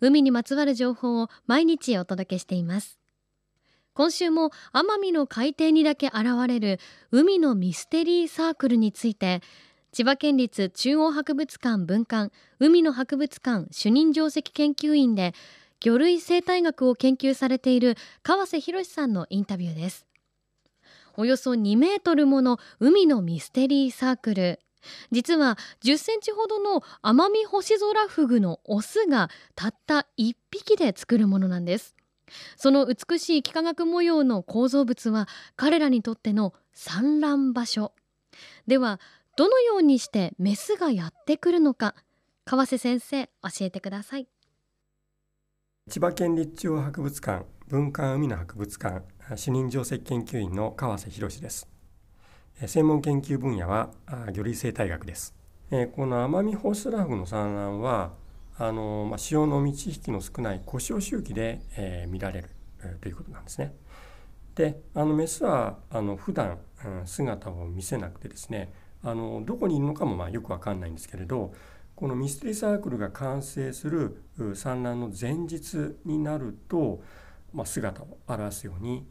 海にまつわる情報を毎日お届けしています。今週も奄美の海底にだけ現れる海のミステリーサークルについて千葉県立中央博物館文館海の博物館主任上席研究員で魚類生態学を研究されている川瀬博さんのインタビューです。およそ2メートルもの海のミステリーサークル。実は10センチほどのアマミホシゾラフグのオスがたった1匹で作るものなんです。その美しい幾何学模様の構造物は彼らにとっての産卵場所。ではどのようにしてメスがやってくるのか川瀬先生教えてください。千葉県立中央博物館文化海の博物館主任上席研究員の川瀬博です。専門研究分野は魚類生態学です。このアマミホスラフの産卵はあの、ま、潮の満ち引きの少ない小潮周期で、え、見られる、ということなんですね。であのメスはあの普段、うん、姿を見せなくてですねあのどこにいるのかもまあよくわかんないんですけれどこのミステリーサークルが完成する産卵の前日になると、まあ、姿を現すように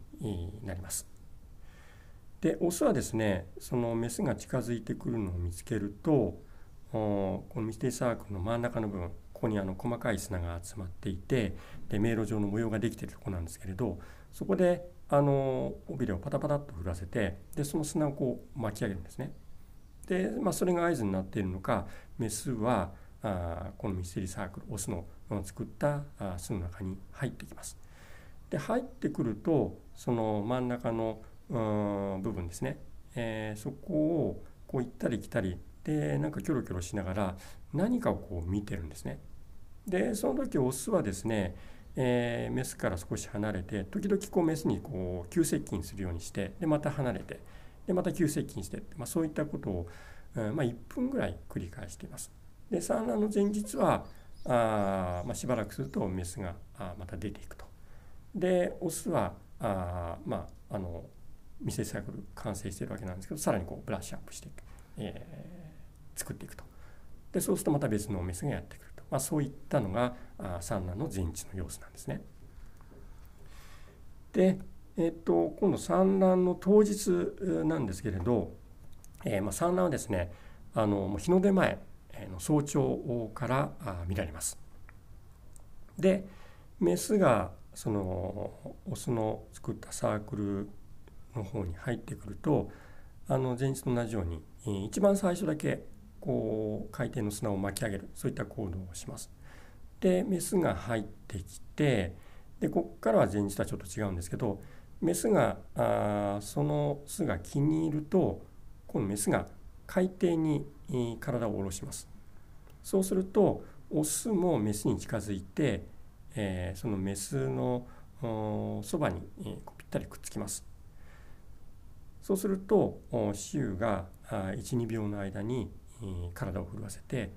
なります。でオスはですねそのメスが近づいてくるのを見つけるとこのミステリーサークルの真ん中の部分ここにあの細かい砂が集まっていてで迷路状の模様ができているとこなんですけれどそこであの尾びれをパタパタっと振らせてでその砂をこう巻き上げるんですね。で、まあ、それが合図になっているのかメスはあこのミステリーサークルオスの作った巣の中に入ってきます。で入ってくるとその真ん中の部分ですね、えー、そこをこう行ったり来たりでなんかキョロキョロしながら何かをこう見てるんですね。でその時オスはですね、えー、メスから少し離れて時々こうメスにこう急接近するようにしてでまた離れてでまた急接近して、まあ、そういったことを、うんまあ、1分ぐらい繰り返しています。で産卵の前日はあ、まあ、しばらくするとメスがあまた出ていくと。でオスはあまああのミセサイクル完成しているわけなんですけどさらにこうブラッシュアップして、えー、作っていくとでそうするとまた別のメスがやってくると、まあ、そういったのがあ産卵の前日の様子なんですね。で、えっと今度産卵の当日なんですけれど、えー、まあ産卵はですねあの日の出前の早朝から見られます。でメスがそのオスの作ったサークルの方に入ってくるとあの前日と同じように一番最初だけこう海底の砂を巻き上げるそういった行動をします。でメスが入ってきてでここからは前日とはちょっと違うんですけどメスがあその巣が気に入ると今度メスが海底に体を下ろします。そうするとオスもメスに近づいて、えー、そのメスのそばにぴったりくっつきます。そうすると雌雄が12秒の間に体を震わせて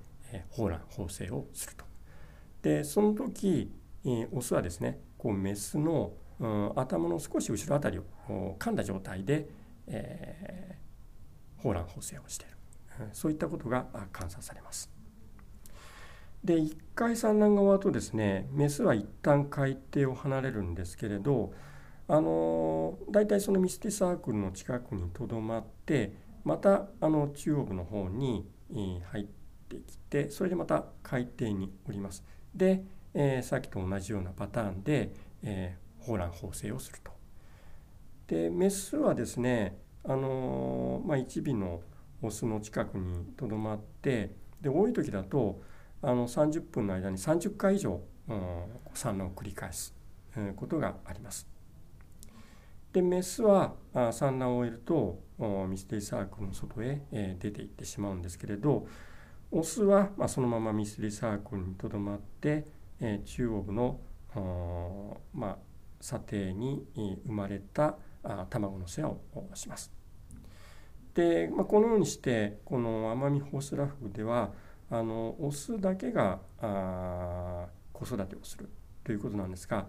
放卵放精をすると。でその時オスはですねこうメスの頭の少し後ろあたりを噛んだ状態で、えー、放卵放精をしているそういったことが観察されます。で1回産卵が終わるとですねメスは一旦海底を離れるんですけれどあの大体そのミスティサークルの近くにとどまってまたあの中央部の方に入ってきてそれでまた海底におります。で、えー、さっきと同じようなパターンで、えー、放卵放精をすると。でメスはですねあの、まあ、1尾のオスの近くにとどまってで多い時だとあの30分の間に30回以上、うん、産卵を繰り返す、うん、ことがあります。でメスは産卵を終えるとミステリーサークルの外へ、出ていってしまうんですけれどオスは、そのままミステリーサークルにとどまって、中央部の、まあ、査定に生まれた卵の世話をします。で、まあ、このようにしてこの奄美ホスラフグではあのオスだけが子育てをするということなんですが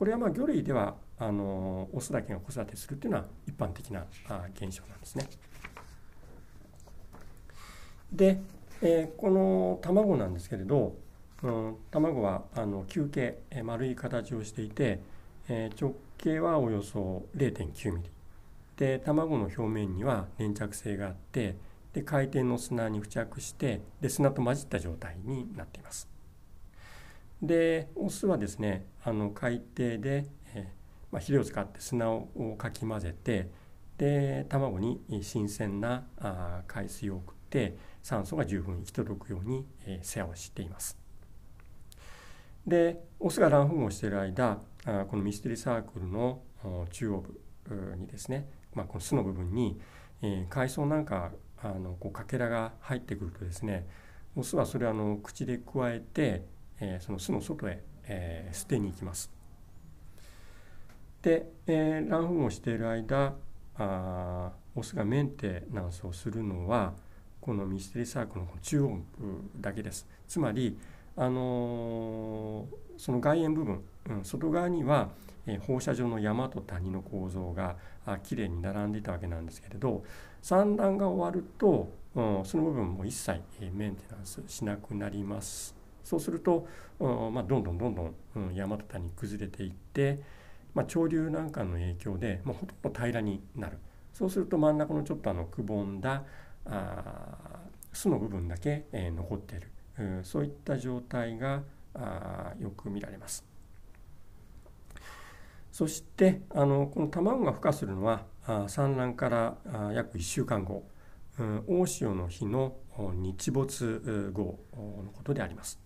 これはまあ魚類ではあのオスだけが子育てするというのは一般的な現象なんですね。で、えー、この卵なんですけれど、うん、卵はあの球形、えー、丸い形をしていて、えー、直径はおよそ0.9ミリで卵の表面には粘着性があってで回転の砂に付着してで砂と混じった状態になっています。でオスはですねあの海底で、えーまあ、肥料を使って砂をかき混ぜてで卵に新鮮なあ海水を送って酸素が十分行き届くように、えー、世話をしています。でオスが卵胞をしている間あこのミステリーサークルの中央部にですね、まあ、この巣の部分に、え、海藻なんかあのこうかけらが入ってくるとですねオスはそれをあの口でくわえて、えー、その巣の外へ、えー、捨てに行きます。で、えー、卵粉をしている間あオスがメンテナンスをするのはこのミステリーサークルの中央部だけです。つまり、あのー、その外縁部分、うん、外側には、えー、放射状の山と谷の構造があきれいに並んでいたわけなんですけれど産卵が終わると、うん、その部分も一切メンテナンスしなくなります。そうすると、まあ、どんどんどんどん、うん、山と谷崩れていって、まあ、潮流なんかの影響で、まあ、ほとんど平らになるそうすると真ん中のちょっとあのくぼんだあ巣の部分だけ、えー、残っている、うん、そういった状態があよく見られます。そしてあのこの卵が孵化するのはあ産卵からあ約1週間後うん大潮の日の日没後のことであります。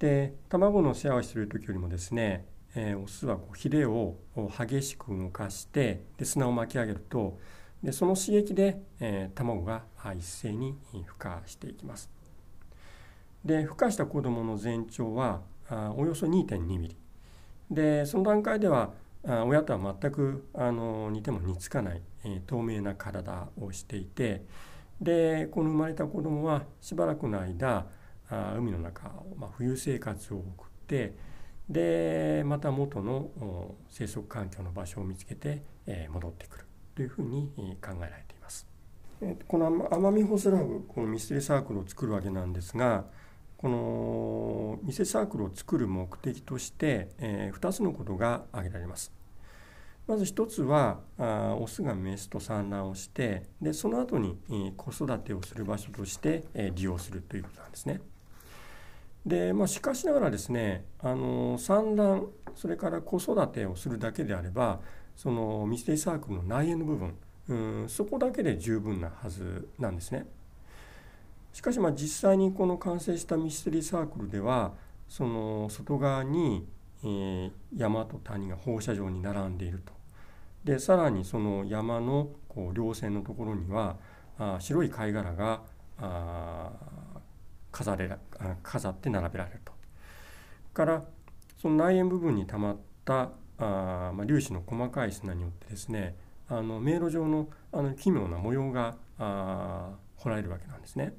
で卵の世話をしている時よりもですね、えー、オスはこうヒレを激しく動かしてで砂を巻き上げるとでその刺激で、えー、卵が一斉に孵化していきます。で孵化した子どもの全長はあおよそ2.2ミリでその段階ではあ親とは全くあの似ても似つかない、えー、透明な体をしていてでこの生まれた子供はしばらくの間あ海の中を、まあ、冬生活を送ってでまた元の生息環境の場所を見つけて、えー、戻ってくるというふうに考えられています。この奄美ホスラブこのミステリーサークルを作るわけなんですがこの店サークルを作る目的として、えー、2つのことが挙げられます。まず1つはあオスがメスと産卵をしてでその後に、えー、子育てをする場所として、えー、利用するということなんですね。でまあ、しかしながらですねあの産卵それから子育てをするだけであればそのミステリーサークルの内縁の部分うんそこだけで十分なはずなんですね。しかしまあ実際にこの完成したミステリーサークルではその外側に、え山と谷が放射状に並んでいると。でさらにその山のこう稜線のところにはあ白い貝殻があ飾れ飾って並べられると。からその内縁部分にたまったあ、まあ、粒子の細かい砂によってですねあの迷路状のあの奇妙な模様があ彫られるわけなんですね。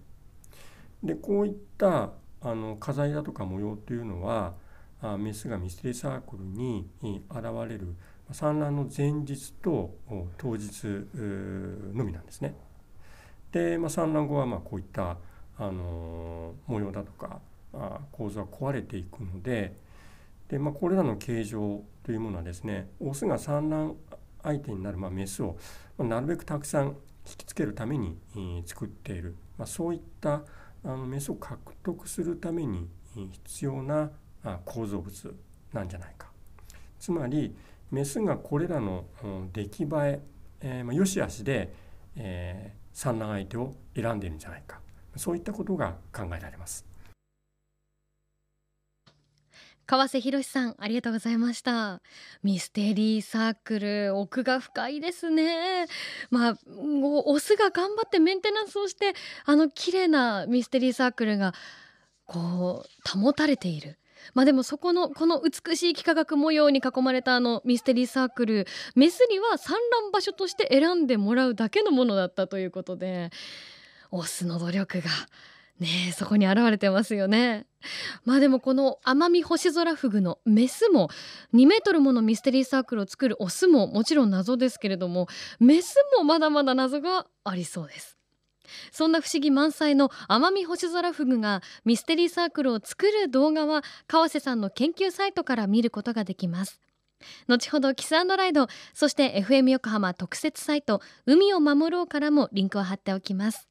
でこういったあの飾りだとか模様というのはあメスがミステリーサークルに現れる産卵の前日と当日のみなんですね。で、まあ、産卵後はまあこういったあの模様だとかあ構造は壊れていくのでで、まあ、これらの形状というものはですねオスが産卵相手になるまあメスをまあなるべくたくさん引きつけるために作っている、まあ、そういったあのメスを獲得するために必要な構造物なんじゃないか。つまりメスがこれらの出来栄ええー、まあ、よしあしで、えー、産卵相手を選んでいるんじゃないかそういったことが考えられます。川瀬博さんありがとうございました。ミステリーサークル奥が深いですね。まあオスが頑張ってメンテナンスをしてあの綺麗なミステリーサークルがこう保たれている。まあでもそこのこの美しい幾何学模様に囲まれたあのミステリーサークルメスには産卵場所として選んでもらうだけのものだったということでオスの努力がねそこに現れてますよね。まあでもこのアマミホシゾラフグのメスも2メートルものミステリーサークルを作るオスももちろん謎ですけれどもメスもまだまだ謎がありそうです。そんな不思議満載のアマミホシゾラフグがミステリーサークルを作る動画は川瀬さんの研究サイトから見ることができます。後ほどキスライドそして FM 横浜特設サイト海を守ろうからもリンクを貼っておきます。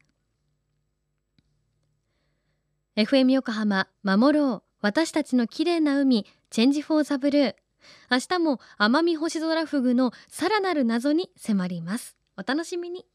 FM 横浜守ろう。私たちの綺麗な海チェンジフォーザブルー。明日も奄美星空フグのさらなる謎に迫ります。お楽しみに。